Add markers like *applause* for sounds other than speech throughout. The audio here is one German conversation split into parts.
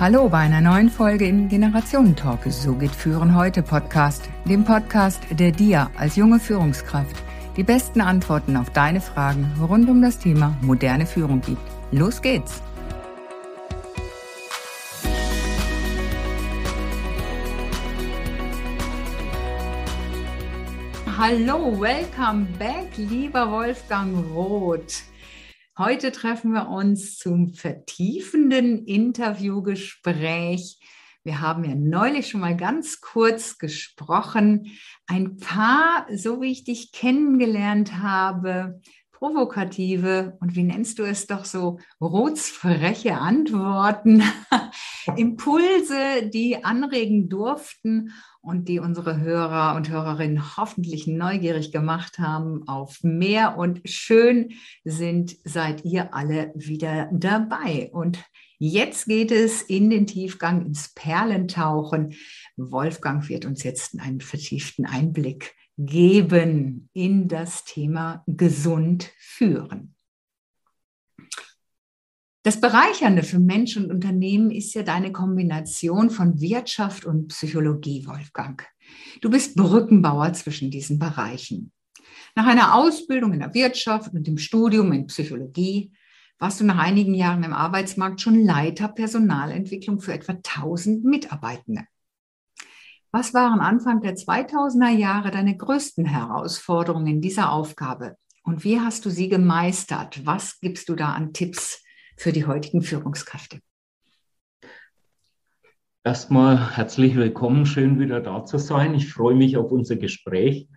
Hallo bei einer neuen Folge im Generationentalk. So geht Führen heute Podcast, dem Podcast, der dir als junge Führungskraft die besten Antworten auf deine Fragen rund um das Thema moderne Führung gibt. Los geht's! Hallo, welcome back, lieber Wolfgang Roth. Heute treffen wir uns zum vertiefenden Interviewgespräch. Wir haben ja neulich schon mal ganz kurz gesprochen. Ein paar, so wie ich dich kennengelernt habe, provokative und wie nennst du es doch so, rotsfreche Antworten, *laughs* Impulse, die anregen durften und die unsere Hörer und Hörerinnen hoffentlich neugierig gemacht haben auf mehr. Und schön sind, seid ihr alle wieder dabei. Und jetzt geht es in den Tiefgang, ins Perlentauchen. Wolfgang wird uns jetzt einen vertieften Einblick geben in das Thema gesund führen. Das Bereichernde für Menschen und Unternehmen ist ja deine Kombination von Wirtschaft und Psychologie, Wolfgang. Du bist Brückenbauer zwischen diesen Bereichen. Nach einer Ausbildung in der Wirtschaft und dem Studium in Psychologie warst du nach einigen Jahren im Arbeitsmarkt schon Leiter Personalentwicklung für etwa 1000 Mitarbeitende. Was waren Anfang der 2000er Jahre deine größten Herausforderungen in dieser Aufgabe? Und wie hast du sie gemeistert? Was gibst du da an Tipps für die heutigen Führungskräfte? Erstmal herzlich willkommen, schön wieder da zu sein. Ich freue mich auf unser Gespräch.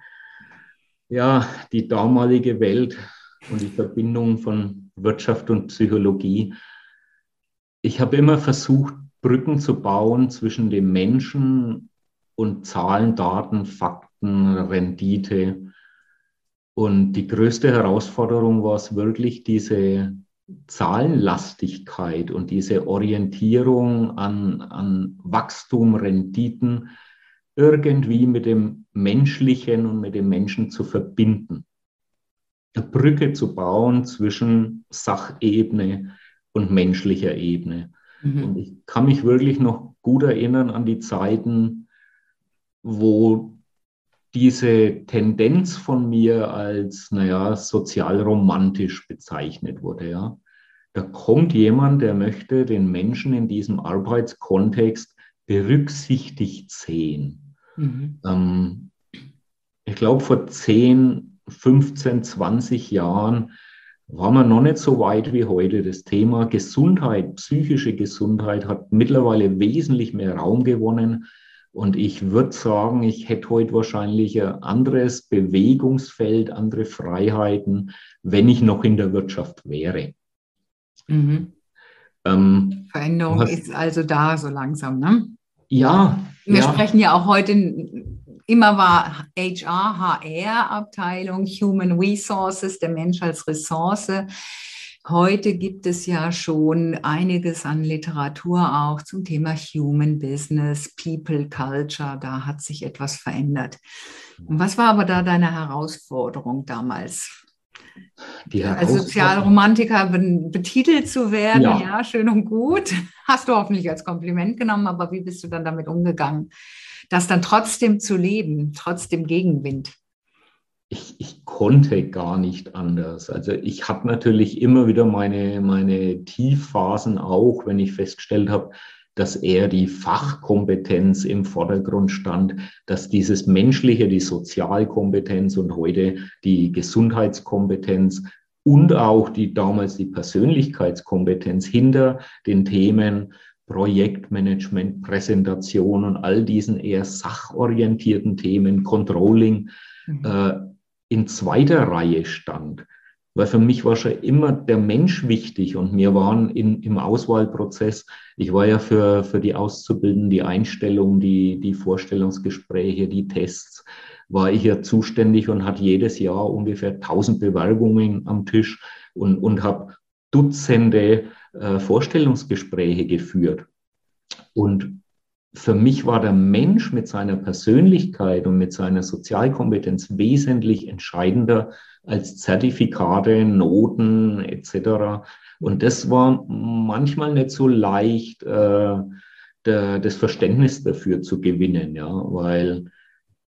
Ja, die damalige Welt und die Verbindung von Wirtschaft und Psychologie. Ich habe immer versucht, Brücken zu bauen zwischen dem Menschen und Zahlen, Daten, Fakten, Rendite. Und die größte Herausforderung war es wirklich, diese Zahlenlastigkeit und diese Orientierung an, an Wachstum, Renditen irgendwie mit dem Menschlichen und mit dem Menschen zu verbinden. Eine Brücke zu bauen zwischen Sachebene und menschlicher Ebene. Mhm. Und ich kann mich wirklich noch gut erinnern an die Zeiten, wo diese Tendenz von mir als, naja, sozialromantisch bezeichnet wurde, ja. Da kommt jemand, der möchte den Menschen in diesem Arbeitskontext berücksichtigt sehen. Mhm. Ähm, ich glaube, vor 10, 15, 20 Jahren war man noch nicht so weit wie heute. Das Thema Gesundheit, psychische Gesundheit hat mittlerweile wesentlich mehr Raum gewonnen. Und ich würde sagen, ich hätte heute wahrscheinlich ein anderes Bewegungsfeld, andere Freiheiten, wenn ich noch in der Wirtschaft wäre. Mhm. Ähm, Veränderung hast, ist also da so langsam, ne? Ja. Wir ja. sprechen ja auch heute, immer war HR, HR-Abteilung, Human Resources, der Mensch als Ressource. Heute gibt es ja schon einiges an Literatur auch zum Thema Human Business, People Culture. Da hat sich etwas verändert. Und was war aber da deine Herausforderung damals? Die als Sozialromantiker betitelt zu werden, ja. ja, schön und gut. Hast du hoffentlich als Kompliment genommen, aber wie bist du dann damit umgegangen, das dann trotzdem zu leben, trotz dem Gegenwind? Ich, ich konnte gar nicht anders. Also ich habe natürlich immer wieder meine, meine Tiefphasen auch, wenn ich festgestellt habe, dass eher die Fachkompetenz im Vordergrund stand, dass dieses Menschliche, die Sozialkompetenz und heute die Gesundheitskompetenz und auch die damals die Persönlichkeitskompetenz hinter den Themen Projektmanagement, Präsentation und all diesen eher sachorientierten Themen, Controlling, mhm. äh, in zweiter Reihe stand weil für mich war schon immer der Mensch wichtig und wir waren in, im Auswahlprozess, ich war ja für, für die Auszubildenden, die Einstellung, die, die Vorstellungsgespräche, die Tests, war ich ja zuständig und hatte jedes Jahr ungefähr 1000 Bewerbungen am Tisch und, und habe Dutzende äh, Vorstellungsgespräche geführt. Und für mich war der Mensch mit seiner Persönlichkeit und mit seiner Sozialkompetenz wesentlich entscheidender als Zertifikate, Noten etc. Und das war manchmal nicht so leicht, äh, der, das Verständnis dafür zu gewinnen, ja, weil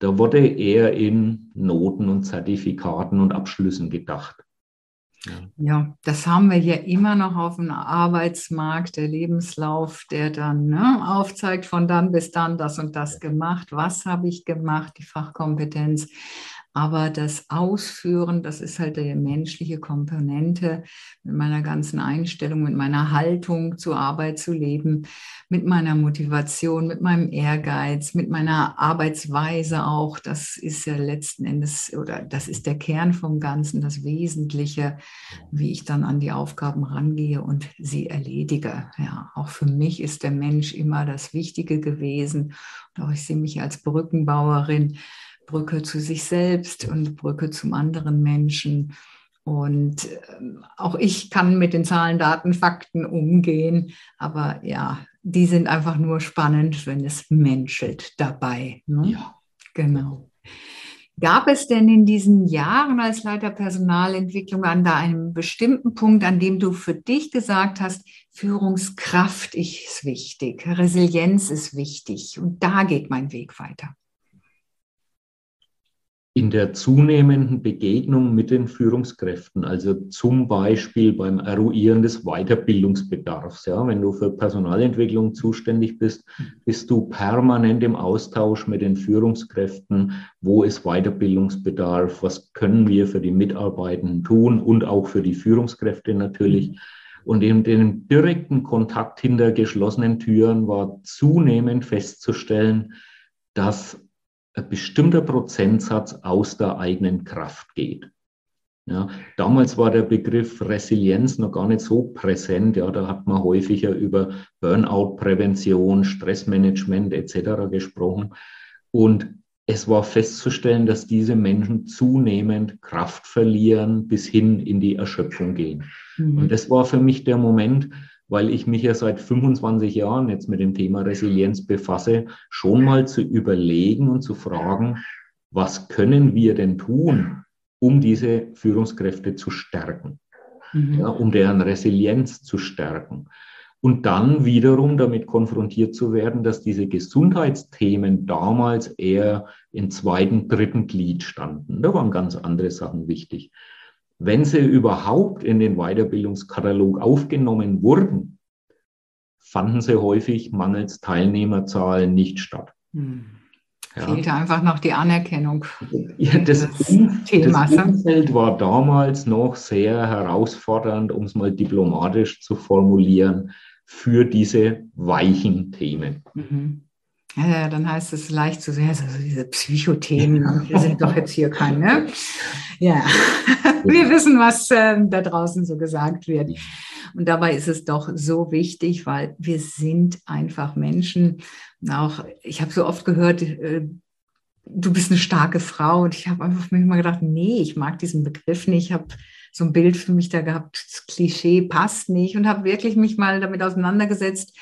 da wurde eher in Noten und Zertifikaten und Abschlüssen gedacht. Ja. ja, das haben wir ja immer noch auf dem Arbeitsmarkt, der Lebenslauf, der dann ne, aufzeigt, von dann bis dann das und das gemacht, was habe ich gemacht, die Fachkompetenz. Aber das Ausführen, das ist halt die menschliche Komponente mit meiner ganzen Einstellung, mit meiner Haltung zur Arbeit zu leben, mit meiner Motivation, mit meinem Ehrgeiz, mit meiner Arbeitsweise auch. Das ist ja letzten Endes oder das ist der Kern vom Ganzen, das Wesentliche, wie ich dann an die Aufgaben rangehe und sie erledige. Ja, auch für mich ist der Mensch immer das Wichtige gewesen. Und auch ich sehe mich als Brückenbauerin Brücke zu sich selbst und Brücke zum anderen Menschen. Und ähm, auch ich kann mit den Zahlen, Daten, Fakten umgehen. Aber ja, die sind einfach nur spannend, wenn es menschelt dabei. Ne? Ja. Genau. Gab es denn in diesen Jahren als Leiter Personalentwicklung an da einem bestimmten Punkt, an dem du für dich gesagt hast, Führungskraft ist wichtig, Resilienz ist wichtig und da geht mein Weg weiter? In der zunehmenden Begegnung mit den Führungskräften, also zum Beispiel beim Eruieren des Weiterbildungsbedarfs. Ja, wenn du für Personalentwicklung zuständig bist, bist du permanent im Austausch mit den Führungskräften. Wo ist Weiterbildungsbedarf? Was können wir für die Mitarbeitenden tun und auch für die Führungskräfte natürlich? Und in dem direkten Kontakt hinter geschlossenen Türen war zunehmend festzustellen, dass ein bestimmter Prozentsatz aus der eigenen Kraft geht. Ja, damals war der Begriff Resilienz noch gar nicht so präsent. Ja, da hat man häufiger über Burnout-Prävention, Stressmanagement etc. gesprochen. Und es war festzustellen, dass diese Menschen zunehmend Kraft verlieren, bis hin in die Erschöpfung gehen. Mhm. Und das war für mich der Moment, weil ich mich ja seit 25 Jahren jetzt mit dem Thema Resilienz befasse, schon mal zu überlegen und zu fragen, was können wir denn tun, um diese Führungskräfte zu stärken, mhm. ja, um deren Resilienz zu stärken. Und dann wiederum damit konfrontiert zu werden, dass diese Gesundheitsthemen damals eher im zweiten, dritten Glied standen. Da waren ganz andere Sachen wichtig wenn sie überhaupt in den Weiterbildungskatalog aufgenommen wurden, fanden sie häufig mangels Teilnehmerzahlen nicht statt. Hm. Ja. Fehlte einfach noch die Anerkennung. Ja, das, das Umfeld war damals noch sehr herausfordernd, um es mal diplomatisch zu formulieren, für diese weichen Themen. Mhm. Ja, dann heißt es leicht zu sehen, also diese Psychothemen, wir sind doch jetzt hier keine. Ne? Ja, wir wissen, was äh, da draußen so gesagt wird. Und dabei ist es doch so wichtig, weil wir sind einfach Menschen. Und auch, ich habe so oft gehört, äh, du bist eine starke Frau. Und ich habe einfach mich mal gedacht, nee, ich mag diesen Begriff nicht. Ich habe so ein Bild für mich da gehabt, das Klischee passt nicht und habe wirklich mich mal damit auseinandergesetzt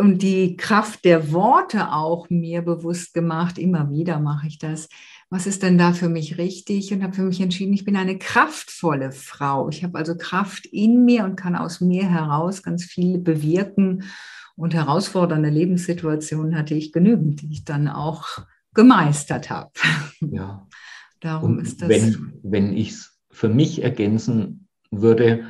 und die Kraft der Worte auch mir bewusst gemacht. Immer wieder mache ich das. Was ist denn da für mich richtig? Und habe für mich entschieden, ich bin eine kraftvolle Frau. Ich habe also Kraft in mir und kann aus mir heraus ganz viel bewirken. Und herausfordernde Lebenssituationen hatte ich genügend, die ich dann auch gemeistert habe. Ja. Darum und ist das. Wenn, wenn ich es für mich ergänzen würde,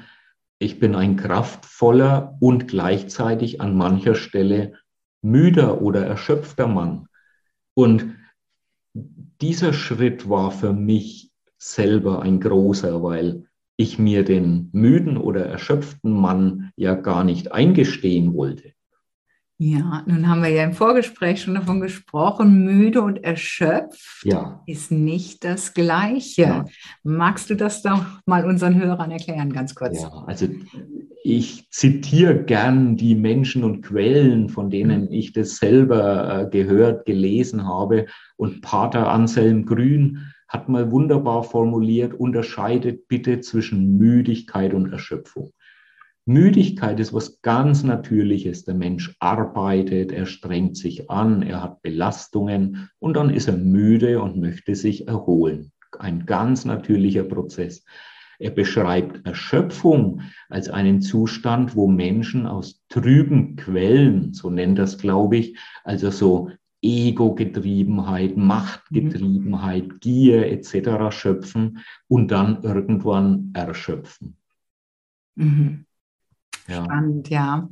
ich bin ein kraftvoller und gleichzeitig an mancher Stelle müder oder erschöpfter Mann. Und dieser Schritt war für mich selber ein großer, weil ich mir den müden oder erschöpften Mann ja gar nicht eingestehen wollte. Ja, nun haben wir ja im Vorgespräch schon davon gesprochen, müde und erschöpft ja. ist nicht das Gleiche. Ja. Magst du das doch mal unseren Hörern erklären, ganz kurz? Ja, also ich zitiere gern die Menschen und Quellen, von denen mhm. ich das selber äh, gehört, gelesen habe. Und Pater Anselm Grün hat mal wunderbar formuliert, unterscheidet bitte zwischen Müdigkeit und Erschöpfung. Müdigkeit ist was ganz Natürliches. Der Mensch arbeitet, er strengt sich an, er hat Belastungen und dann ist er müde und möchte sich erholen. Ein ganz natürlicher Prozess. Er beschreibt Erschöpfung als einen Zustand, wo Menschen aus trüben Quellen, so nennt das, glaube ich, also so Ego-Getriebenheit, Machtgetriebenheit, Gier etc. schöpfen und dann irgendwann erschöpfen. Mhm. Ja. Spannend, ja.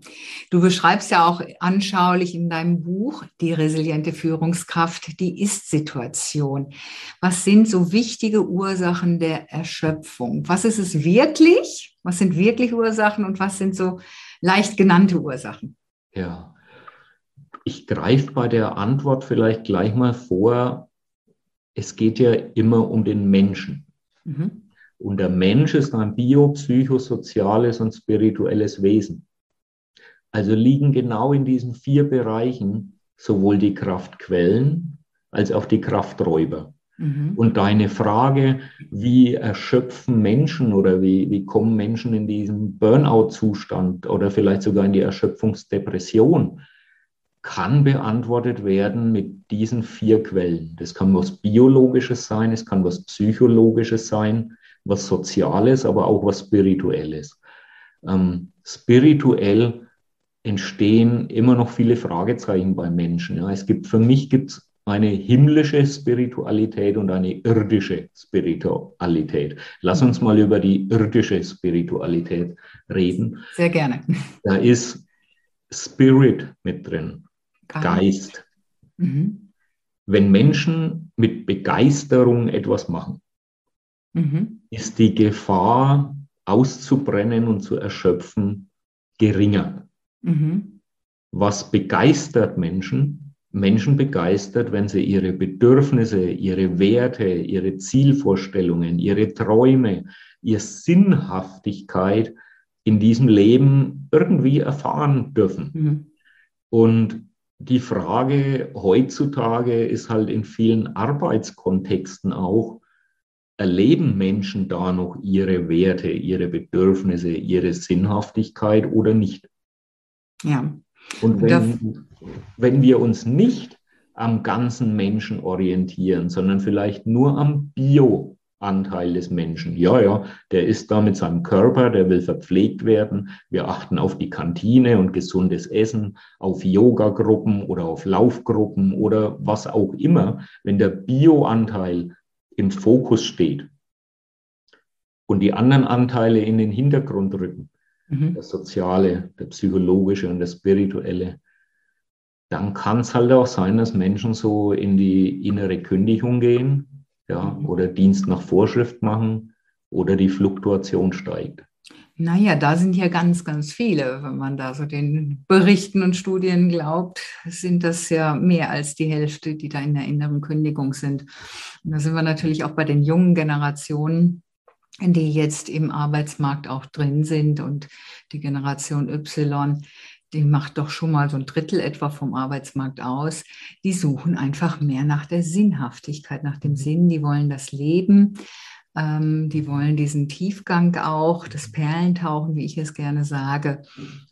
Du beschreibst ja auch anschaulich in deinem Buch die resiliente Führungskraft, die Ist-Situation. Was sind so wichtige Ursachen der Erschöpfung? Was ist es wirklich? Was sind wirklich Ursachen und was sind so leicht genannte Ursachen? Ja, ich greife bei der Antwort vielleicht gleich mal vor. Es geht ja immer um den Menschen. Mhm. Und der Mensch ist ein biopsychosoziales und spirituelles Wesen. Also liegen genau in diesen vier Bereichen sowohl die Kraftquellen als auch die Krafträuber. Mhm. Und deine Frage, wie erschöpfen Menschen oder wie, wie kommen Menschen in diesen Burnout-Zustand oder vielleicht sogar in die Erschöpfungsdepression, kann beantwortet werden mit diesen vier Quellen. Das kann was Biologisches sein, es kann was Psychologisches sein, was Soziales, aber auch was Spirituelles. Ähm, spirituell entstehen immer noch viele Fragezeichen bei Menschen. Ja. Es gibt, für mich gibt es eine himmlische Spiritualität und eine irdische Spiritualität. Lass uns mal über die irdische Spiritualität reden. Sehr gerne. Da ist Spirit mit drin, Geist. Geist. Mhm. Wenn Menschen mit Begeisterung etwas machen, mhm. Ist die Gefahr, auszubrennen und zu erschöpfen, geringer. Mhm. Was begeistert Menschen? Menschen begeistert, wenn sie ihre Bedürfnisse, ihre Werte, ihre Zielvorstellungen, ihre Träume, ihre Sinnhaftigkeit in diesem Leben irgendwie erfahren dürfen. Mhm. Und die Frage heutzutage ist halt in vielen Arbeitskontexten auch, erleben Menschen da noch ihre Werte, ihre Bedürfnisse, ihre Sinnhaftigkeit oder nicht? Ja. Und wenn, wenn wir uns nicht am ganzen Menschen orientieren, sondern vielleicht nur am Bio-Anteil des Menschen. Ja, ja, der ist da mit seinem Körper, der will verpflegt werden. Wir achten auf die Kantine und gesundes Essen, auf Yoga-Gruppen oder auf Laufgruppen oder was auch immer. Wenn der Bio-Anteil im Fokus steht und die anderen Anteile in den Hintergrund rücken, mhm. der soziale, der psychologische und der spirituelle, dann kann es halt auch sein, dass Menschen so in die innere Kündigung gehen ja, mhm. oder Dienst nach Vorschrift machen oder die Fluktuation steigt. Naja, da sind ja ganz, ganz viele. Wenn man da so den Berichten und Studien glaubt, sind das ja mehr als die Hälfte, die da in der inneren Kündigung sind. Und da sind wir natürlich auch bei den jungen Generationen, die jetzt im Arbeitsmarkt auch drin sind. Und die Generation Y, die macht doch schon mal so ein Drittel etwa vom Arbeitsmarkt aus. Die suchen einfach mehr nach der Sinnhaftigkeit, nach dem Sinn. Die wollen das Leben ähm, die wollen diesen Tiefgang auch, das Perlentauchen, wie ich es gerne sage.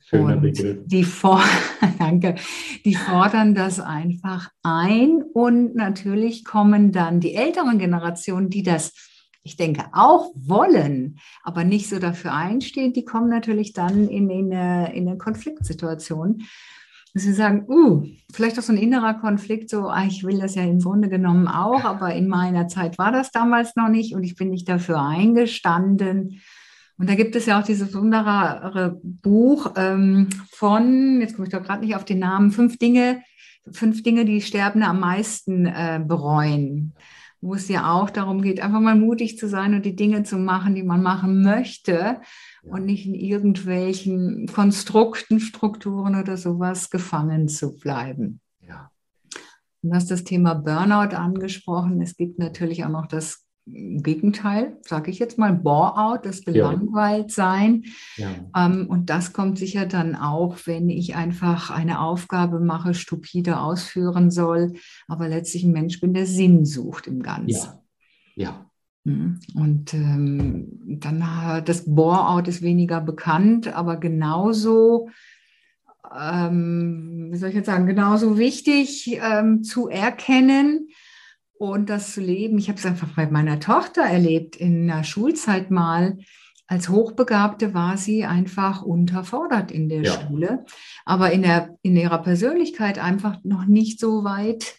Schöner und Die, for *laughs* Danke. die fordern das einfach ein und natürlich kommen dann die älteren Generationen, die das ich denke, auch wollen, aber nicht so dafür einstehen, die kommen natürlich dann in, in, eine, in eine Konfliktsituation, dass sie sagen, uh, vielleicht auch so ein innerer Konflikt, so, ah, ich will das ja im Grunde genommen auch, aber in meiner Zeit war das damals noch nicht und ich bin nicht dafür eingestanden. Und da gibt es ja auch dieses wunderbare Buch ähm, von, jetzt komme ich doch gerade nicht auf den Namen, fünf Dinge, fünf Dinge, die Sterbende am meisten äh, bereuen wo es ja auch darum geht, einfach mal mutig zu sein und die Dinge zu machen, die man machen möchte und nicht in irgendwelchen Konstrukten, Strukturen oder sowas gefangen zu bleiben. Ja. Du hast das Thema Burnout angesprochen. Es gibt natürlich auch noch das Gegenteil, sage ich jetzt mal, Bore-out, das gelangweilt sein. Ja. Ähm, und das kommt sicher dann auch, wenn ich einfach eine Aufgabe mache, stupide ausführen soll, aber letztlich ein Mensch bin, der Sinn sucht im Ganzen. Ja. ja. Mhm. Und ähm, dann das Bore-out ist weniger bekannt, aber genauso, ähm, wie soll ich jetzt sagen, genauso wichtig ähm, zu erkennen, und das zu leben. Ich habe es einfach bei meiner Tochter erlebt, in der Schulzeit mal. Als Hochbegabte war sie einfach unterfordert in der ja. Schule, aber in, der, in ihrer Persönlichkeit einfach noch nicht so weit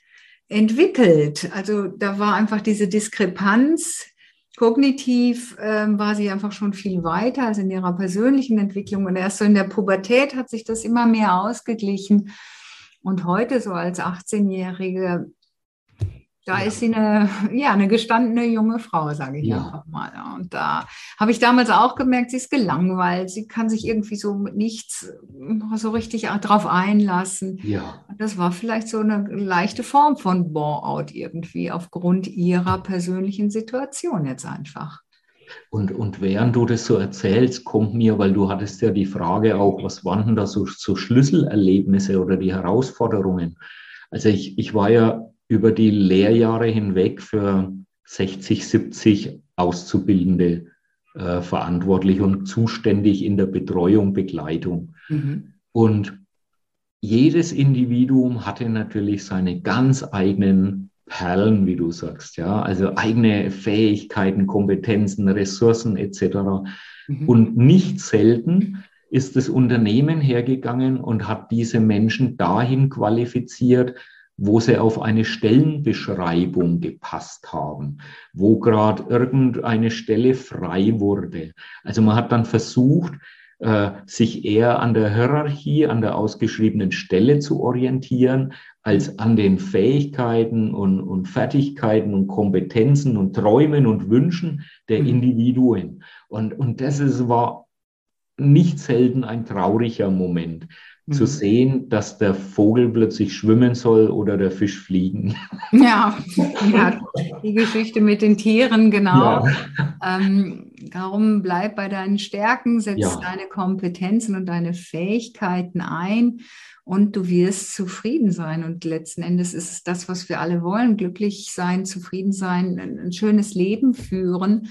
entwickelt. Also da war einfach diese Diskrepanz. Kognitiv ähm, war sie einfach schon viel weiter als in ihrer persönlichen Entwicklung. Und erst so in der Pubertät hat sich das immer mehr ausgeglichen. Und heute so als 18-Jährige da ist sie eine, *laughs* ja, eine gestandene junge Frau, sage ich ja. einfach mal. Und da habe ich damals auch gemerkt, sie ist gelangweilt, sie kann sich irgendwie so mit nichts so richtig drauf einlassen. Ja. Das war vielleicht so eine leichte Form von Bore-out irgendwie aufgrund ihrer persönlichen Situation jetzt einfach. Und, und während du das so erzählst, kommt mir, weil du hattest ja die Frage auch, was waren denn da so, so Schlüsselerlebnisse oder die Herausforderungen? Also ich, ich war ja über die Lehrjahre hinweg für 60, 70 Auszubildende äh, verantwortlich und zuständig in der Betreuung, Begleitung. Mhm. Und jedes Individuum hatte natürlich seine ganz eigenen Perlen, wie du sagst, ja, also eigene Fähigkeiten, Kompetenzen, Ressourcen etc. Mhm. Und nicht selten ist das Unternehmen hergegangen und hat diese Menschen dahin qualifiziert, wo sie auf eine Stellenbeschreibung gepasst haben, wo gerade irgendeine Stelle frei wurde. Also man hat dann versucht, äh, sich eher an der Hierarchie, an der ausgeschriebenen Stelle zu orientieren, als an den Fähigkeiten und, und Fertigkeiten und Kompetenzen und Träumen und Wünschen der mhm. Individuen. Und, und das ist, war nicht selten ein trauriger Moment, zu mhm. sehen, dass der Vogel plötzlich schwimmen soll oder der Fisch fliegen. *laughs* Ja, ja die Geschichte mit den Tieren, genau. Ja. Ähm, darum bleib bei deinen Stärken, setz ja. deine Kompetenzen und deine Fähigkeiten ein und du wirst zufrieden sein. Und letzten Endes ist es das, was wir alle wollen, glücklich sein, zufrieden sein, ein, ein schönes Leben führen.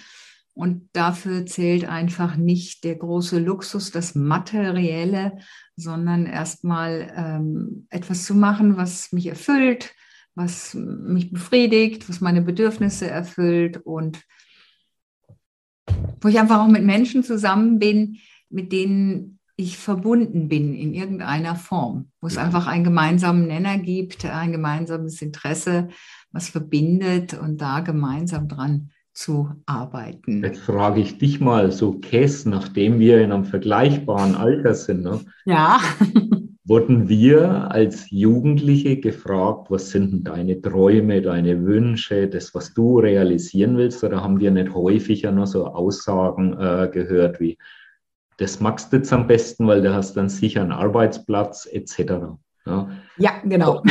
Und dafür zählt einfach nicht der große Luxus, das Materielle, sondern erstmal ähm, etwas zu machen, was mich erfüllt, was mich befriedigt, was meine Bedürfnisse erfüllt und wo ich einfach auch mit Menschen zusammen bin, mit denen ich verbunden bin in irgendeiner Form, wo es ja. einfach einen gemeinsamen Nenner gibt, ein gemeinsames Interesse, was verbindet und da gemeinsam dran zu arbeiten. Jetzt frage ich dich mal so, Käs, nachdem wir in einem vergleichbaren Alter sind, ne? ja. *laughs* wurden wir als Jugendliche gefragt, was sind denn deine Träume, deine Wünsche, das, was du realisieren willst? Oder haben wir nicht häufiger noch so Aussagen äh, gehört wie, das magst du jetzt am besten, weil du hast dann sicher einen Arbeitsplatz etc. Ja, ja genau.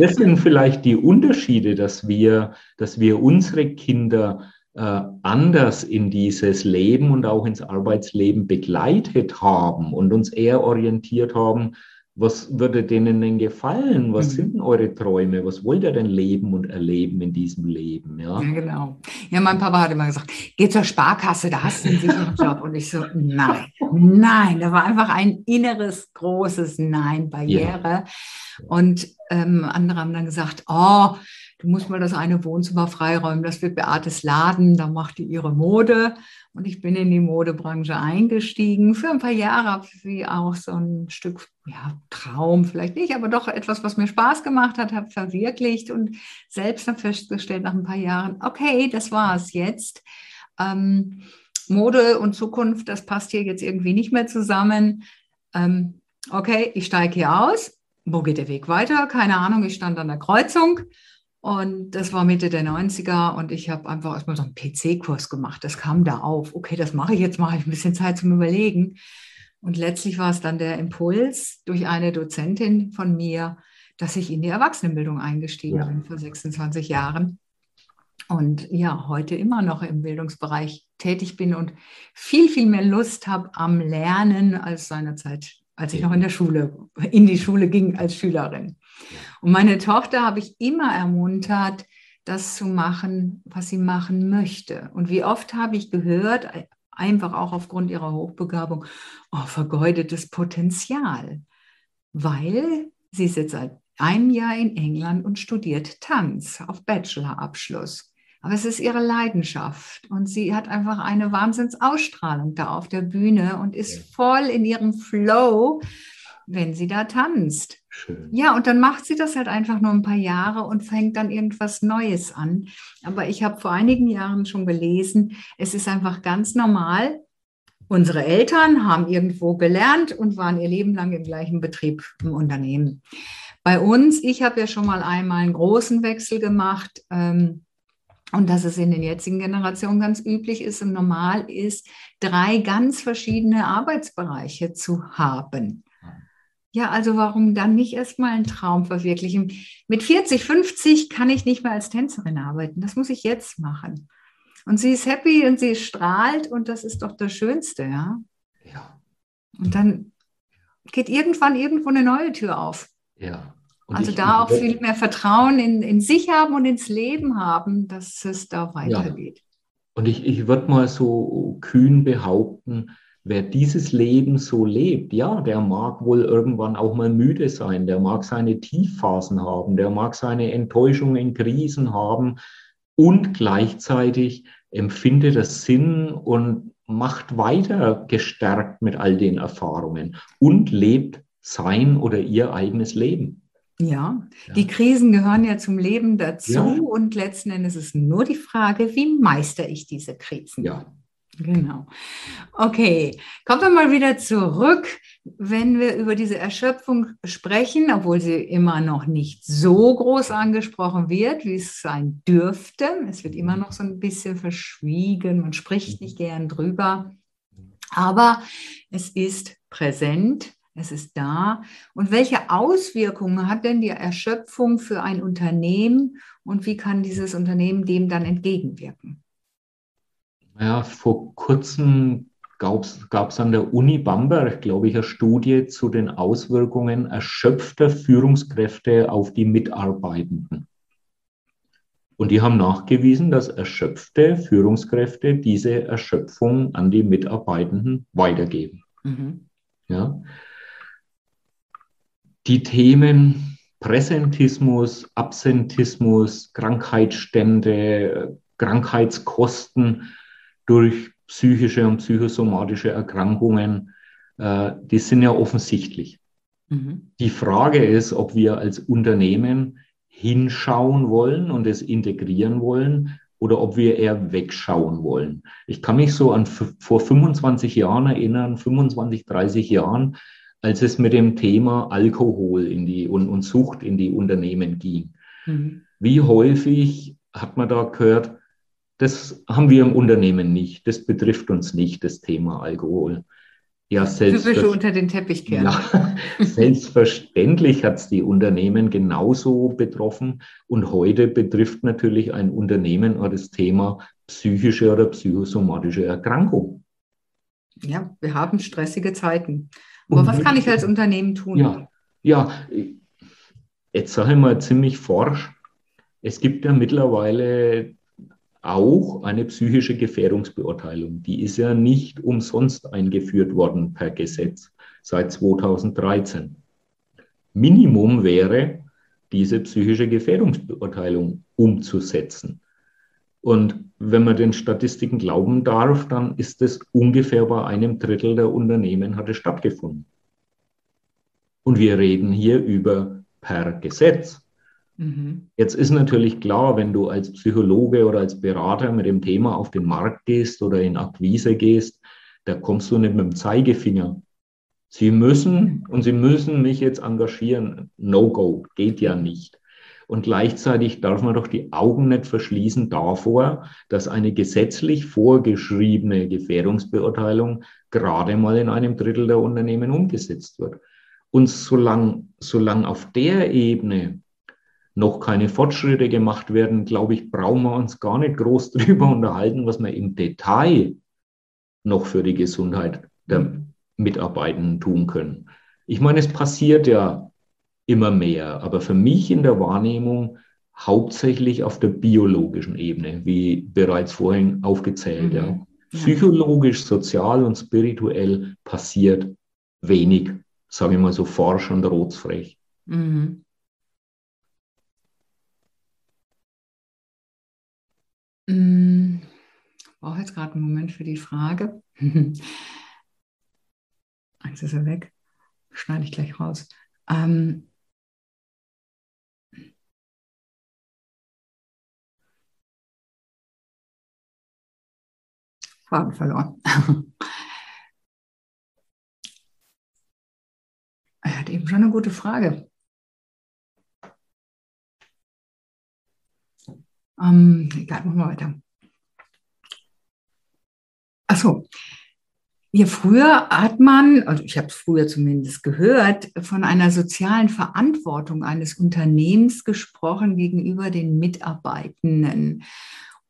Das sind vielleicht die Unterschiede, dass wir, dass wir unsere Kinder anders in dieses Leben und auch ins Arbeitsleben begleitet haben und uns eher orientiert haben, was würde denen denn gefallen? Was mhm. sind denn eure Träume? Was wollt ihr denn leben und erleben in diesem Leben? Ja, ja genau. Ja, mein Papa hat immer gesagt, geh zur Sparkasse, da hast du einen sicheren *laughs* Job. Und ich so, nein, nein. Da war einfach ein inneres, großes Nein, Barriere. Ja. Und ähm, andere haben dann gesagt, oh, du musst mal das eine Wohnzimmer freiräumen, das wird Beates Laden, da macht die ihre Mode. Und ich bin in die Modebranche eingestiegen. Für ein paar Jahre habe ich auch so ein Stück ja, Traum, vielleicht nicht, aber doch etwas, was mir Spaß gemacht hat, habe verwirklicht und selbst dann festgestellt nach ein paar Jahren, okay, das war es jetzt. Ähm, Mode und Zukunft, das passt hier jetzt irgendwie nicht mehr zusammen. Ähm, okay, ich steige hier aus. Wo geht der Weg weiter? Keine Ahnung, ich stand an der Kreuzung und das war Mitte der 90er und ich habe einfach erstmal so einen PC-Kurs gemacht. Das kam da auf. Okay, das mache ich jetzt, mache ich ein bisschen Zeit zum Überlegen. Und letztlich war es dann der Impuls durch eine Dozentin von mir, dass ich in die Erwachsenenbildung eingestiegen ja. bin vor 26 Jahren. Und ja, heute immer noch im Bildungsbereich tätig bin und viel, viel mehr Lust habe am Lernen als seinerzeit, als ich noch in der Schule, in die Schule ging als Schülerin. Und meine Tochter habe ich immer ermuntert, das zu machen, was sie machen möchte. Und wie oft habe ich gehört, einfach auch aufgrund ihrer Hochbegabung, oh, vergeudetes Potenzial, weil sie ist jetzt seit ein Jahr in England und studiert Tanz auf Bachelorabschluss. Aber es ist ihre Leidenschaft und sie hat einfach eine Wahnsinnsausstrahlung da auf der Bühne und ist voll in ihrem Flow, wenn sie da tanzt. Schön. Ja, und dann macht sie das halt einfach nur ein paar Jahre und fängt dann irgendwas Neues an. Aber ich habe vor einigen Jahren schon gelesen, es ist einfach ganz normal. Unsere Eltern haben irgendwo gelernt und waren ihr Leben lang im gleichen Betrieb im Unternehmen. Bei uns, ich habe ja schon mal einmal einen großen Wechsel gemacht. Ähm, und dass es in den jetzigen Generationen ganz üblich ist und normal ist, drei ganz verschiedene Arbeitsbereiche zu haben. Ja, also warum dann nicht erstmal einen Traum verwirklichen? Mit 40, 50 kann ich nicht mehr als Tänzerin arbeiten. Das muss ich jetzt machen. Und sie ist happy und sie strahlt und das ist doch das Schönste, ja. Ja. Und dann geht irgendwann irgendwo eine neue Tür auf. Ja. Und also da auch viel mehr Vertrauen in, in sich haben und ins Leben haben, dass es da weitergeht. Ja. Und ich, ich würde mal so kühn behaupten, wer dieses Leben so lebt, ja, der mag wohl irgendwann auch mal müde sein, der mag seine Tiefphasen haben, der mag seine Enttäuschungen, Krisen haben und gleichzeitig empfindet er Sinn und macht weiter gestärkt mit all den Erfahrungen und lebt sein oder ihr eigenes Leben. Ja, ja, die Krisen gehören ja zum Leben dazu ja. und letzten Endes ist nur die Frage, wie meister ich diese Krisen? Ja. Genau. Okay, kommen wir mal wieder zurück, wenn wir über diese Erschöpfung sprechen, obwohl sie immer noch nicht so groß angesprochen wird, wie es sein dürfte. Es wird immer noch so ein bisschen verschwiegen, man spricht nicht gern drüber, aber es ist präsent es ist da. Und welche Auswirkungen hat denn die Erschöpfung für ein Unternehmen und wie kann dieses Unternehmen dem dann entgegenwirken? Ja, vor kurzem gab es an der Uni Bamberg, glaube ich, eine Studie zu den Auswirkungen erschöpfter Führungskräfte auf die Mitarbeitenden. Und die haben nachgewiesen, dass erschöpfte Führungskräfte diese Erschöpfung an die Mitarbeitenden weitergeben. Mhm. Ja die Themen Präsentismus, Absentismus, Krankheitsstände, Krankheitskosten durch psychische und psychosomatische Erkrankungen, äh, die sind ja offensichtlich. Mhm. Die Frage ist, ob wir als Unternehmen hinschauen wollen und es integrieren wollen oder ob wir eher wegschauen wollen. Ich kann mich so an vor 25 Jahren erinnern, 25, 30 Jahren, als es mit dem Thema Alkohol in die, und, und Sucht in die Unternehmen ging. Mhm. Wie häufig hat man da gehört, das haben wir im Unternehmen nicht, das betrifft uns nicht, das Thema Alkohol. Ja, Typische unter den Teppich kehren. Ja, *laughs* selbstverständlich hat es die Unternehmen genauso betroffen. Und heute betrifft natürlich ein Unternehmen auch das Thema psychische oder psychosomatische Erkrankung. Ja, wir haben stressige Zeiten. Aber was kann ich als Unternehmen tun? Ja, ja jetzt sage ich mal ziemlich forsch. Es gibt ja mittlerweile auch eine psychische Gefährdungsbeurteilung. Die ist ja nicht umsonst eingeführt worden per Gesetz seit 2013. Minimum wäre, diese psychische Gefährdungsbeurteilung umzusetzen. Und wenn man den Statistiken glauben darf, dann ist es ungefähr bei einem Drittel der Unternehmen hat es stattgefunden. Und wir reden hier über per Gesetz. Mhm. Jetzt ist natürlich klar, wenn du als Psychologe oder als Berater mit dem Thema auf den Markt gehst oder in Akquise gehst, da kommst du nicht mit dem Zeigefinger. Sie müssen und Sie müssen mich jetzt engagieren. No go, geht ja nicht. Und gleichzeitig darf man doch die Augen nicht verschließen davor, dass eine gesetzlich vorgeschriebene Gefährdungsbeurteilung gerade mal in einem Drittel der Unternehmen umgesetzt wird. Und solange solang auf der Ebene noch keine Fortschritte gemacht werden, glaube ich, brauchen wir uns gar nicht groß *laughs* darüber unterhalten, was wir im Detail noch für die Gesundheit der Mitarbeitenden tun können. Ich meine, es passiert ja immer mehr. Aber für mich in der Wahrnehmung hauptsächlich auf der biologischen Ebene, wie bereits vorhin aufgezählt. Mhm. Ja. Psychologisch, sozial und spirituell passiert wenig, sage ich mal so forsch und rotsfrech. Mhm. mhm. Ich brauche jetzt gerade einen Moment für die Frage. *laughs* Eins ist er weg, schneide ich gleich raus. Ähm, Faden verloren. *laughs* er hat eben schon eine gute Frage. Ähm, egal, machen wir weiter. Achso. Ja, früher hat man, also ich habe es früher zumindest gehört, von einer sozialen Verantwortung eines Unternehmens gesprochen gegenüber den Mitarbeitenden.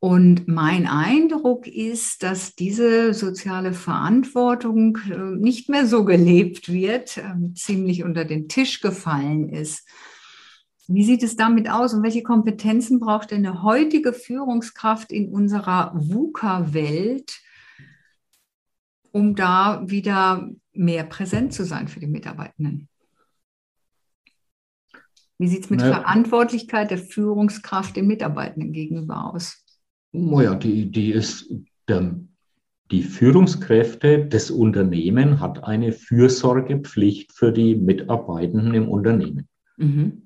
Und mein Eindruck ist, dass diese soziale Verantwortung äh, nicht mehr so gelebt wird, ähm, ziemlich unter den Tisch gefallen ist. Wie sieht es damit aus und welche Kompetenzen braucht denn eine heutige Führungskraft in unserer VUCA-Welt, um da wieder mehr präsent zu sein für die Mitarbeitenden? Wie sieht es mit naja. Verantwortlichkeit der Führungskraft den Mitarbeitenden gegenüber aus? Naja, die, die ist der, die Führungskräfte des Unternehmens hat eine Fürsorgepflicht für die Mitarbeitenden im Unternehmen. Mhm.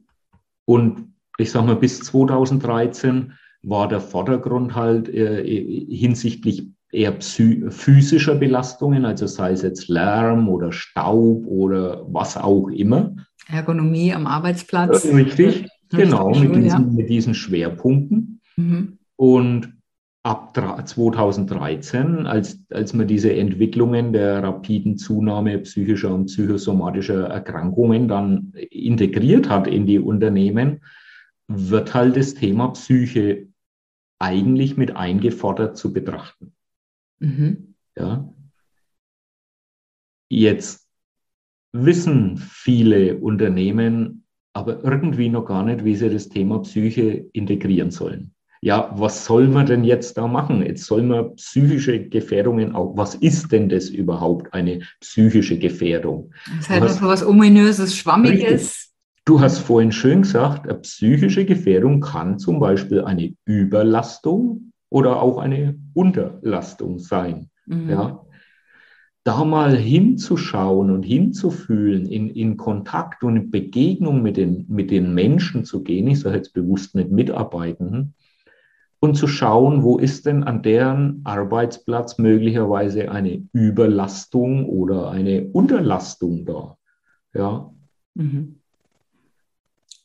Und ich sage mal, bis 2013 war der Vordergrund halt äh, hinsichtlich eher physischer Belastungen, also sei es jetzt Lärm oder Staub oder was auch immer. Ergonomie am Arbeitsplatz. Äh, richtig, genau, mit diesen, mit diesen Schwerpunkten. Mhm. Und ab 2013, als, als man diese Entwicklungen der rapiden Zunahme psychischer und psychosomatischer Erkrankungen dann integriert hat in die Unternehmen, wird halt das Thema Psyche eigentlich mit eingefordert zu betrachten. Mhm. Ja. Jetzt wissen viele Unternehmen aber irgendwie noch gar nicht, wie sie das Thema Psyche integrieren sollen ja, was soll man denn jetzt da machen? Jetzt soll man psychische Gefährdungen auch, was ist denn das überhaupt, eine psychische Gefährdung? Das ist halt so was Ominöses, Schwammiges. Richtig. Du hast vorhin schön gesagt, eine psychische Gefährdung kann zum Beispiel eine Überlastung oder auch eine Unterlastung sein. Mhm. Ja? Da mal hinzuschauen und hinzufühlen, in, in Kontakt und in Begegnung mit den, mit den Menschen zu gehen, ich sage jetzt bewusst nicht Mitarbeitenden, und zu schauen, wo ist denn an deren Arbeitsplatz möglicherweise eine Überlastung oder eine Unterlastung da. Ja. Mhm.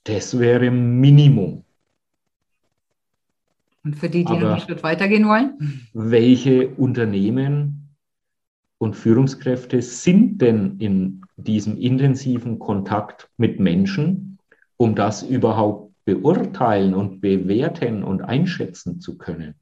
Das wäre Minimum. Und für die, die Aber einen Schritt weitergehen wollen? Welche Unternehmen und Führungskräfte sind denn in diesem intensiven Kontakt mit Menschen, um das überhaupt beurteilen und bewerten und einschätzen zu können.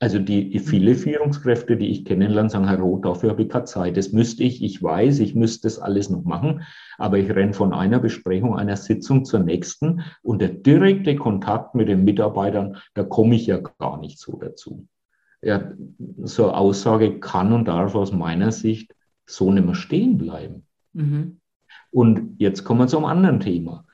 Also die, viele Führungskräfte, die ich kennenlerne, sagen, Herr Roth, dafür habe ich keine Zeit. Das müsste ich, ich weiß, ich müsste das alles noch machen, aber ich renne von einer Besprechung, einer Sitzung zur nächsten und der direkte Kontakt mit den Mitarbeitern, da komme ich ja gar nicht so dazu. Ja, so eine Aussage kann und darf aus meiner Sicht so nicht mehr stehen bleiben. Mhm. Und jetzt kommen wir zum anderen Thema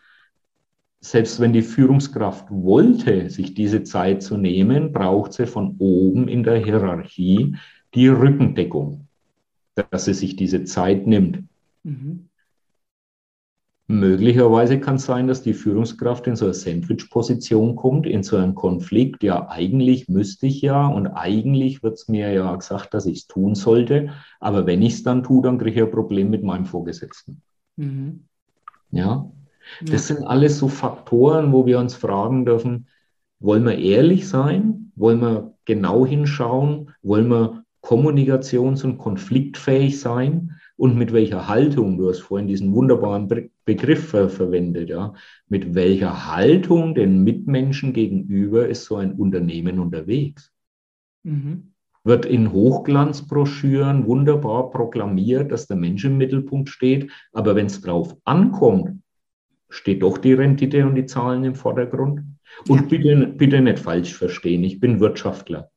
selbst wenn die Führungskraft wollte, sich diese Zeit zu nehmen, braucht sie von oben in der Hierarchie die Rückendeckung, dass sie sich diese Zeit nimmt. Mhm. Möglicherweise kann es sein, dass die Führungskraft in so eine Sandwich-Position kommt, in so einen Konflikt. Ja, eigentlich müsste ich ja und eigentlich wird es mir ja gesagt, dass ich es tun sollte. Aber wenn ich es dann tue, dann kriege ich ein Problem mit meinem Vorgesetzten. Mhm. Ja, das sind alles so Faktoren, wo wir uns fragen dürfen, wollen wir ehrlich sein? Wollen wir genau hinschauen? Wollen wir kommunikations- und konfliktfähig sein? Und mit welcher Haltung, du hast vorhin diesen wunderbaren Begriff verwendet, ja, mit welcher Haltung den Mitmenschen gegenüber ist so ein Unternehmen unterwegs? Mhm. Wird in Hochglanzbroschüren wunderbar proklamiert, dass der Mensch im Mittelpunkt steht, aber wenn es drauf ankommt, steht doch die Rendite und die Zahlen im Vordergrund. Und ja. bitte, bitte nicht falsch verstehen, ich bin Wirtschaftler.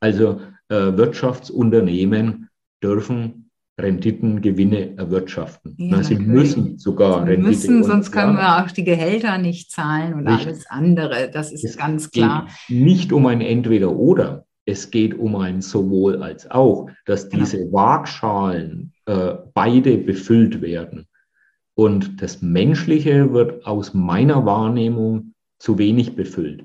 Also äh, Wirtschaftsunternehmen dürfen Renditen, Gewinne erwirtschaften. Ja, Na, sie natürlich. müssen sogar sie Rendite. Müssen, sonst können wir auch die Gehälter nicht zahlen und Richtig. alles andere. Das ist es ganz klar. Nicht um ein Entweder-Oder. Es geht um ein sowohl als auch, dass genau. diese genau. Waagschalen äh, beide befüllt werden. Und das Menschliche wird aus meiner Wahrnehmung zu wenig befüllt.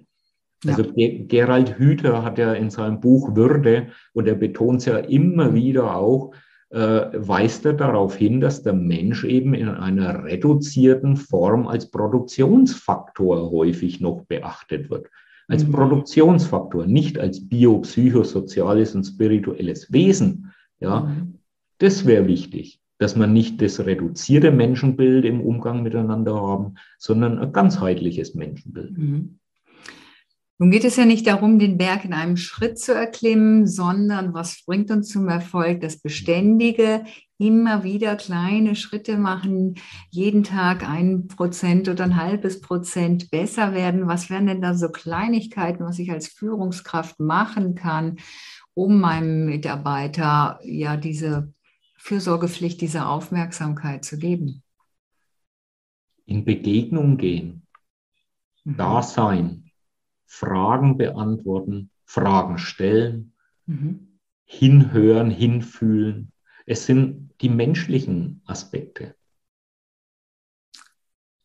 Ja. Also Gerald Hüther hat ja in seinem Buch Würde, und er betont es ja immer wieder auch, äh, weist er darauf hin, dass der Mensch eben in einer reduzierten Form als Produktionsfaktor häufig noch beachtet wird. Als mhm. Produktionsfaktor, nicht als biopsychosoziales und spirituelles Wesen. Ja, mhm. das wäre wichtig, dass man nicht das reduzierte Menschenbild im Umgang miteinander haben, sondern ein ganzheitliches Menschenbild. Mhm. Nun geht es ja nicht darum, den Berg in einem Schritt zu erklimmen, sondern was bringt uns zum Erfolg? Das Beständige, immer wieder kleine Schritte machen, jeden Tag ein Prozent oder ein halbes Prozent besser werden. Was wären denn da so Kleinigkeiten, was ich als Führungskraft machen kann, um meinem Mitarbeiter ja diese Fürsorgepflicht, diese Aufmerksamkeit zu geben? In Begegnung gehen, mhm. da sein, Fragen beantworten, Fragen stellen, mhm. hinhören, hinfühlen. Es sind die menschlichen Aspekte.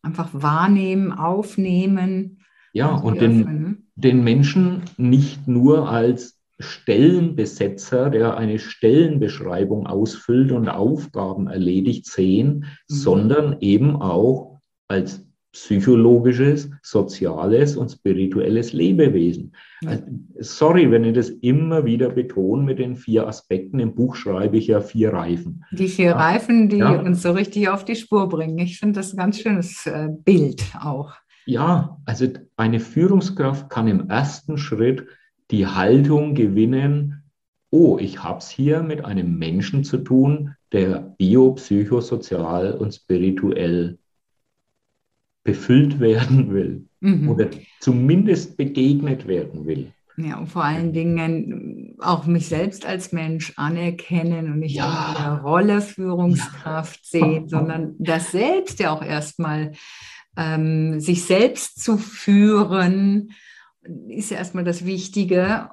Einfach wahrnehmen, aufnehmen. Ja, und den, ne? den Menschen nicht nur als Stellenbesetzer, der eine Stellenbeschreibung ausfüllt und Aufgaben erledigt, sehen, mhm. sondern eben auch als psychologisches, soziales und spirituelles Lebewesen. Also, sorry, wenn ich das immer wieder betone mit den vier Aspekten. Im Buch schreibe ich ja vier Reifen. Die vier Reifen, die ja. uns so richtig auf die Spur bringen. Ich finde das ein ganz schönes äh, Bild auch. Ja, also eine Führungskraft kann im ersten Schritt die Haltung gewinnen, oh, ich habe es hier mit einem Menschen zu tun, der biopsychosozial und spirituell befüllt werden will mhm. oder zumindest begegnet werden will. Ja, und vor allen Dingen auch mich selbst als Mensch anerkennen und nicht ja. in der Rolle Führungskraft ja. sehen, sondern das selbst ja auch erstmal ähm, sich selbst zu führen, ist ja erstmal das Wichtige,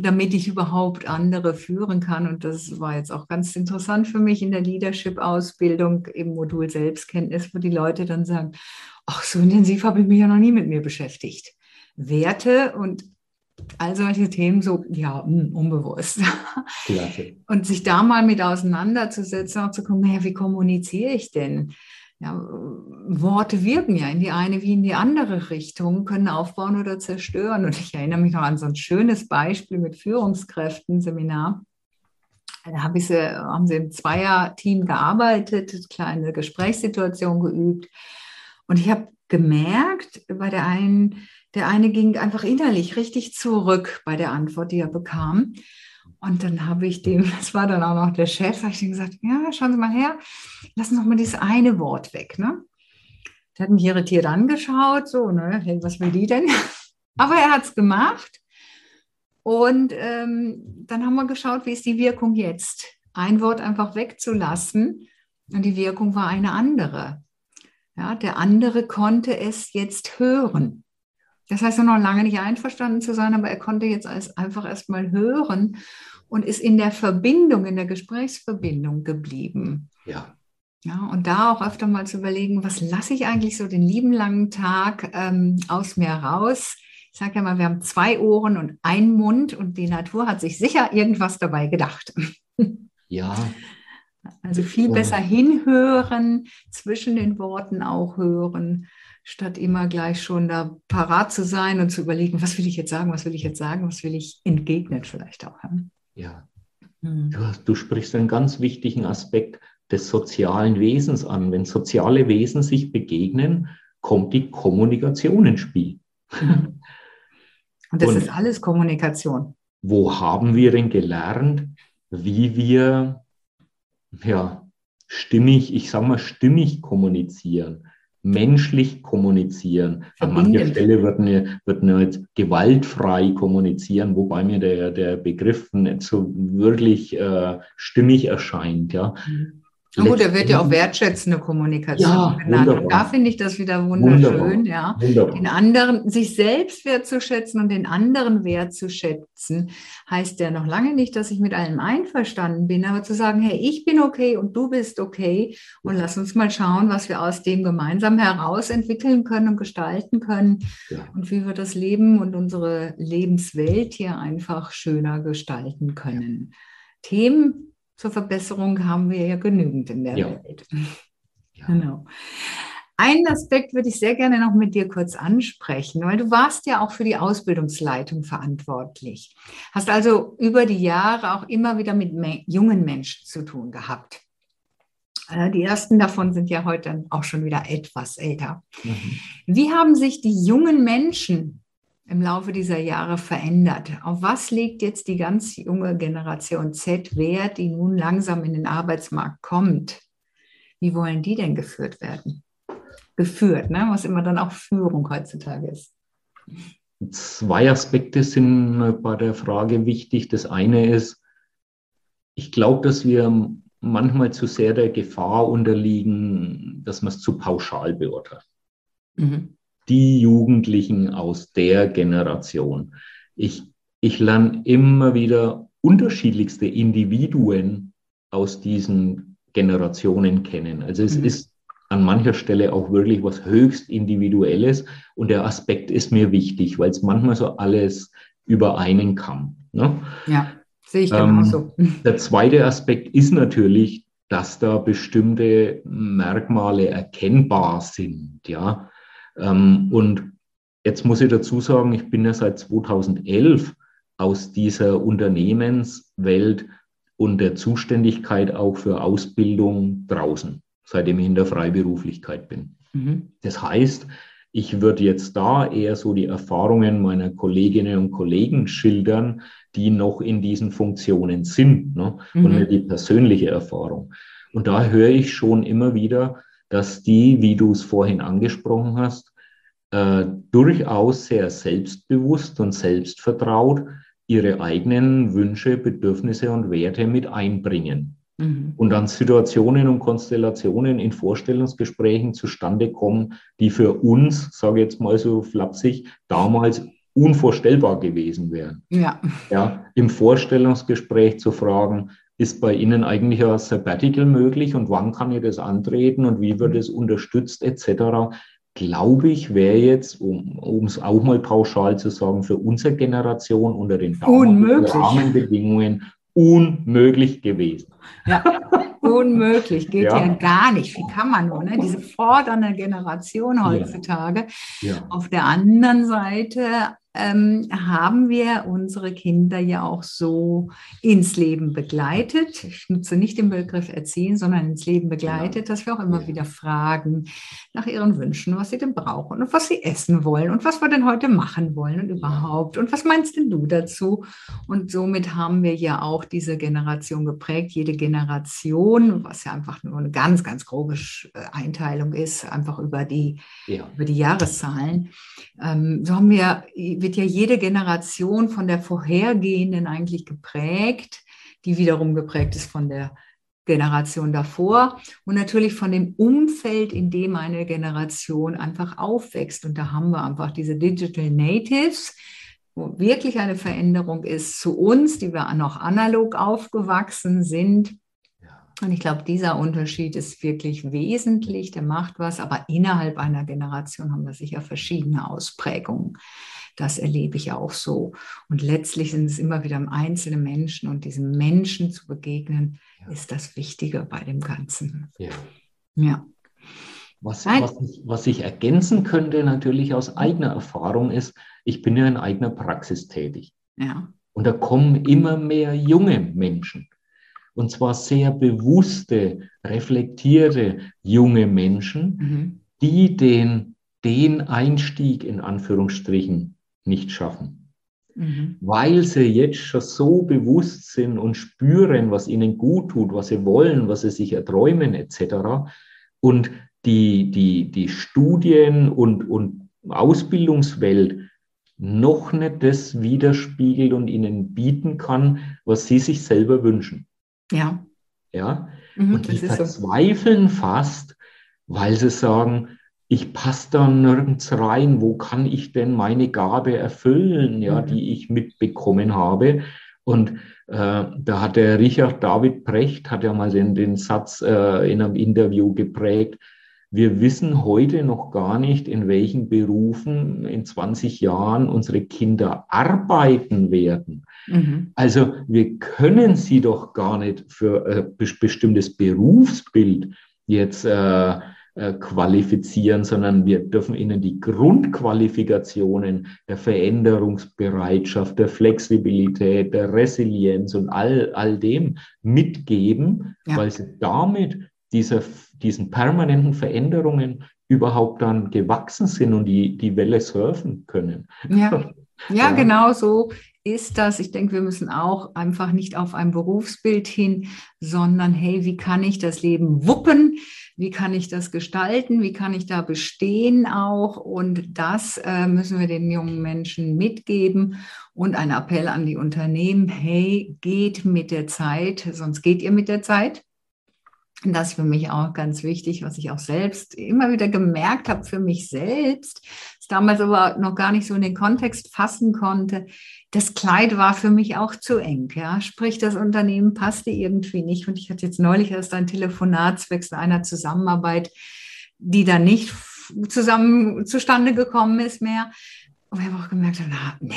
damit ich überhaupt andere führen kann. Und das war jetzt auch ganz interessant für mich in der Leadership-Ausbildung im Modul Selbstkenntnis, wo die Leute dann sagen, ach, so intensiv habe ich mich ja noch nie mit mir beschäftigt. Werte und all solche Themen so, ja, hm, unbewusst. Klasse. *laughs* Und sich da mal mit auseinanderzusetzen, auch zu kommen, naja, wie kommuniziere ich denn? Ja, Worte wirken ja in die eine wie in die andere Richtung, können aufbauen oder zerstören. Und ich erinnere mich noch an so ein schönes Beispiel mit Führungskräften, Seminar. Da ich sie, haben sie im Zweier-Team gearbeitet, kleine Gesprächssituation geübt. Und ich habe gemerkt, bei der einen, der eine ging einfach innerlich richtig zurück bei der Antwort, die er bekam. Und dann habe ich dem, das war dann auch noch der Chef, habe ich ihm gesagt, ja, schauen Sie mal her, lassen Sie doch mal dieses eine Wort weg. Ne? Der hat mich irritiert angeschaut, so, ne, hey, was will die denn? *laughs* Aber er hat es gemacht. Und ähm, dann haben wir geschaut, wie ist die Wirkung jetzt? Ein Wort einfach wegzulassen und die Wirkung war eine andere. Ja, der andere konnte es jetzt hören. Das heißt noch lange nicht einverstanden zu sein, aber er konnte jetzt einfach erstmal hören und ist in der Verbindung, in der Gesprächsverbindung geblieben. Ja. Ja, und da auch öfter mal zu überlegen, was lasse ich eigentlich so den lieben langen Tag ähm, aus mir raus? Ich sage ja mal, wir haben zwei Ohren und einen Mund und die Natur hat sich sicher irgendwas dabei gedacht. *laughs* Ja, also viel besser hinhören, zwischen den Worten auch hören, statt immer gleich schon da parat zu sein und zu überlegen, was will ich jetzt sagen, was will ich jetzt sagen, was will ich entgegnen vielleicht auch. Ja, hm. du, du sprichst einen ganz wichtigen Aspekt des sozialen Wesens an. Wenn soziale Wesen sich begegnen, kommt die Kommunikation ins Spiel. *laughs* Und das und ist alles Kommunikation. Wo haben wir denn gelernt, wie wir ja, stimmig, ich sage mal, stimmig kommunizieren. Menschlich kommunizieren. An mancher Stelle wird mir, wird mir jetzt gewaltfrei kommunizieren, wobei mir der, der Begriff nicht so wirklich äh, stimmig erscheint. Ja. Mhm. Na gut, er wird ja auch wertschätzende Kommunikation ja, genannt. Wunderbar. Und da finde ich das wieder wunderschön, wunderbar. ja. Wunderbar. Den anderen, sich selbst wertzuschätzen und den anderen wertzuschätzen, heißt ja noch lange nicht, dass ich mit allem einverstanden bin, aber zu sagen, hey, ich bin okay und du bist okay und lass uns mal schauen, was wir aus dem gemeinsam heraus entwickeln können und gestalten können ja. und wie wir das Leben und unsere Lebenswelt hier einfach schöner gestalten können. Themen, zur Verbesserung haben wir ja genügend in der ja. Welt. *laughs* Ja. Genau. Einen Aspekt würde ich sehr gerne noch mit dir kurz ansprechen, weil du warst ja auch für die Ausbildungsleitung verantwortlich. Hast also über die Jahre auch immer wieder mit jungen Menschen zu tun gehabt. Äh, die ersten davon sind ja heute auch schon wieder etwas älter. Mhm. Wie haben sich die jungen Menschen im Laufe dieser Jahre verändert? Auf was legt jetzt die ganz junge Generation Z Wert, die nun langsam in den Arbeitsmarkt kommt? Wie wollen die denn geführt werden? Geführt, ne? was immer dann auch Führung heutzutage ist. Zwei Aspekte sind bei der Frage wichtig. Das eine ist, ich glaube, dass wir manchmal zu sehr der Gefahr unterliegen, dass man es zu pauschal beurteilt. Mhm die Jugendlichen aus der Generation. Ich, ich lerne immer wieder unterschiedlichste Individuen aus diesen Generationen kennen. Also es mhm. ist an mancher Stelle auch wirklich was höchst Individuelles und der Aspekt ist mir wichtig, weil es manchmal so alles über einen kam. Ne? Ja, sehe ich genauso. Ähm, der zweite Aspekt ist natürlich, dass da bestimmte Merkmale erkennbar sind. Ja, ähm, und jetzt muss ich dazu sagen, ich bin ja seit 2011 aus dieser Unternehmenswelt und der Zuständigkeit auch für Ausbildung draußen, seitdem ich in der Freiberuflichkeit bin. Mhm. Das heißt, ich würde jetzt da eher so die Erfahrungen meiner Kolleginnen und Kollegen schildern, die noch in diesen Funktionen sind ne? Mhm. und nicht die persönliche Erfahrung. Und da höre ich schon immer wieder, dass die, wie du es vorhin angesprochen hast, äh, durchaus sehr selbstbewusst und selbstvertraut ihre eigenen Wünsche, Bedürfnisse und Werte mit einbringen. Mhm. Und dann Situationen und Konstellationen in Vorstellungsgesprächen zustande kommen, die für uns, sage ich jetzt mal so flapsig, damals unvorstellbar gewesen wären. Ja. Ja, Im Vorstellungsgespräch zu fragen, ist bei Ihnen eigentlich ein Sabbatical möglich und wann kann ich das antreten und wie wird es unterstützt etc. Glaube ich, wäre jetzt, um es auch mal pauschal zu sagen, für unsere Generation unter den Rahmenbedingungen unmöglich gewesen. Ja, *laughs* unmöglich, geht ja. ja. gar nicht. Wie kann man nur, ne? diese fordernde Generation heutzutage. Ja. Ja. Auf der anderen Seite ähm, haben wir unsere Kinder ja auch so ins Leben begleitet. Ich nutze nicht den Begriff erziehen, sondern ins Leben begleitet, ja. dass wir auch immer wieder fragen nach ihren Wünschen, was sie denn brauchen und was sie essen wollen und was wir denn heute machen wollen und überhaupt. Und was meinst denn du dazu? Und somit haben wir ja auch diese Generation geprägt. Jede Generation, was ja einfach nur eine ganz, ganz grobe äh, Einteilung ist, einfach über die, ja. über die Jahreszahlen. Ähm, so haben wir wird ja jede Generation von der vorhergehenden eigentlich geprägt, die wiederum geprägt ist von der Generation davor und natürlich von dem Umfeld, in dem eine Generation einfach aufwächst. Und da haben wir einfach diese Digital Natives, wo wirklich eine Veränderung ist zu uns, die wir noch analog aufgewachsen sind, und ich glaube, dieser Unterschied ist wirklich wesentlich, der macht was, aber innerhalb einer Generation haben wir sicher verschiedene Ausprägungen. Das erlebe ich auch so. Und letztlich sind es immer wieder einzelne Menschen und diesen Menschen zu begegnen, ja. ist das Wichtige bei dem Ganzen. Ja. ja. Was, was, ich, was ich ergänzen könnte natürlich aus eigener Erfahrung ist, ich bin ja in eigener Praxis tätig. Ja. Und da kommen immer mehr junge Menschen und zwar sehr bewusste, reflektierte junge Menschen, mhm. die den, den Einstieg in Anführungsstrichen nicht schaffen. Mhm. Weil sie jetzt schon so bewusst sind und spüren, was ihnen gut tut, was sie wollen, was sie sich erträumen etc. Und die, die, die Studien- und, und Ausbildungswelt noch nicht das widerspiegelt und ihnen bieten kann, was sie sich selber wünschen. Ja. Ja. Mhm, und die verzweifeln so. fast, weil sie sagen, ich passe da nirgends rein, wo kann ich denn meine Gabe erfüllen, ja, mhm. die ich mitbekommen habe. Und äh, da hat der Richard David Brecht, hat ja mal den, den Satz äh, in einem Interview geprägt, wir wissen heute noch gar nicht, in welchen Berufen in 20 Jahren unsere Kinder arbeiten werden. Mhm. Also wir können sie doch gar nicht für ein bestimmtes Berufsbild jetzt äh, äh, qualifizieren, sondern wir dürfen ihnen die Grundqualifikationen der Veränderungsbereitschaft, der Flexibilität, der Resilienz und all, all dem mitgeben, ja. weil sie damit dieser, diesen permanenten Veränderungen überhaupt dann gewachsen sind und die, die Welle surfen können. *laughs* Ja. Ja, genau so ist das. Ich denke, wir müssen auch einfach nicht auf ein Berufsbild hin, sondern hey, wie kann ich das Leben wuppen? Wie kann ich das gestalten? Wie kann ich da bestehen auch? Und das äh, müssen wir den jungen Menschen mitgeben. Und ein Appell an die Unternehmen, hey, geht mit der Zeit, sonst geht ihr mit der Zeit. Das ist für mich auch ganz wichtig, was ich auch selbst immer wieder gemerkt habe für mich selbst, ist damals aber noch gar nicht so in den Kontext fassen konnte. Das Kleid war für mich auch zu eng. Ja? Sprich, das Unternehmen passte irgendwie nicht. Und ich hatte jetzt neulich erst ein Telefonat zwecks einer Zusammenarbeit, die dann nicht zusammen zustande gekommen ist mehr. Und wir haben auch gemerkt, na, nee,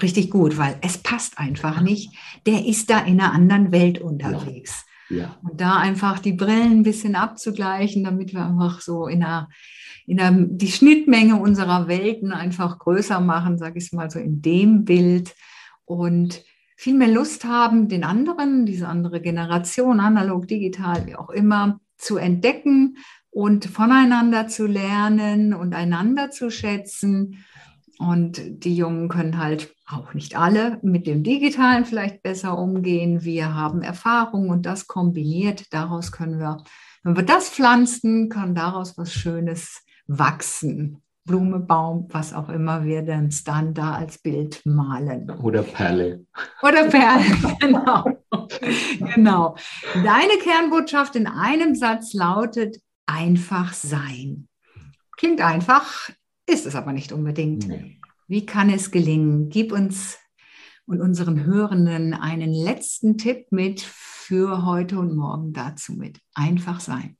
richtig gut, weil es passt einfach nicht. Der ist da in einer anderen Welt unterwegs. Ja. Und da einfach die Brillen ein bisschen abzugleichen, damit wir einfach so in einer, in einer, die Schnittmenge unserer Welten einfach größer machen, sage ich mal so in dem Bild und viel mehr Lust haben, den anderen, diese andere Generation, analog, digital, wie auch immer, zu entdecken und voneinander zu lernen und einander zu schätzen und die Jungen können halt auch nicht alle mit dem Digitalen vielleicht besser umgehen. Wir haben Erfahrung und das kombiniert. Daraus können wir, wenn wir das pflanzen, kann daraus was Schönes wachsen. Blume, Baum, was auch immer wir denn dann da als Bild malen. Oder Perle. Oder Perle, *laughs* genau. genau. Deine Kernbotschaft in einem Satz lautet einfach sein. Klingt einfach, ist es aber nicht unbedingt. Nee. Wie kann es gelingen? Gib uns und unseren Hörenden einen letzten Tipp mit für heute und morgen dazu mit. Einfach sein.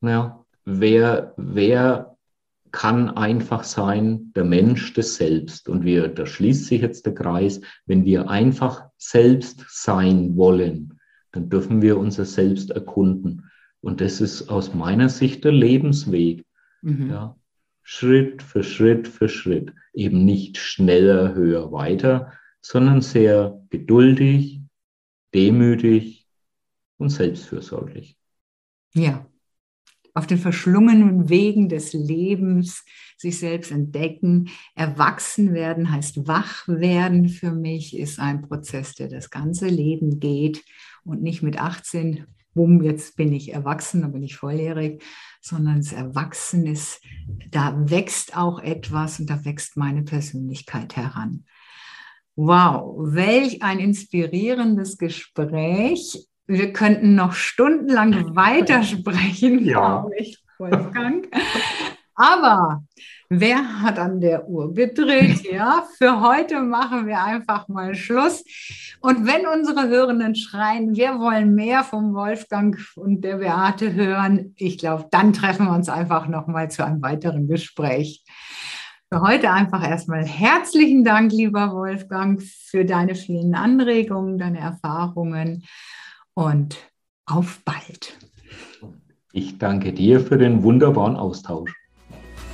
Ja, wer, wer kann einfach sein? Der Mensch des Selbst. Und wir, da schließt sich jetzt der Kreis, wenn wir einfach selbst sein wollen, dann dürfen wir unser Selbst erkunden. Und das ist aus meiner Sicht der Lebensweg. Mhm. Ja, Schritt für Schritt für Schritt. Eben nicht schneller, höher, weiter, sondern sehr geduldig, demütig und selbstfürsorglich. Ja, auf den verschlungenen Wegen des Lebens sich selbst entdecken. Erwachsen werden heißt wach werden für mich, ist ein Prozess, der das ganze Leben geht und nicht mit 18 bumm, jetzt bin ich erwachsen, dann bin ich volljährig, sondern das Erwachsen ist, da wächst auch etwas und da wächst meine Persönlichkeit heran. Wow, welch ein inspirierendes Gespräch. Wir könnten noch stundenlang *laughs* weitersprechen, ja. glaube ich, Wolfgang. Aber wer hat an der Uhr gedreht? *laughs* Ja, für heute machen wir einfach mal Schluss. Und wenn unsere Hörenden schreien, wir wollen mehr vom Wolfgang und der Beate hören, ich glaube, dann treffen wir uns einfach noch mal zu einem weiteren Gespräch. Für heute einfach erstmal herzlichen Dank, lieber Wolfgang, für deine vielen Anregungen, deine Erfahrungen und auf bald. Ich danke dir für den wunderbaren Austausch.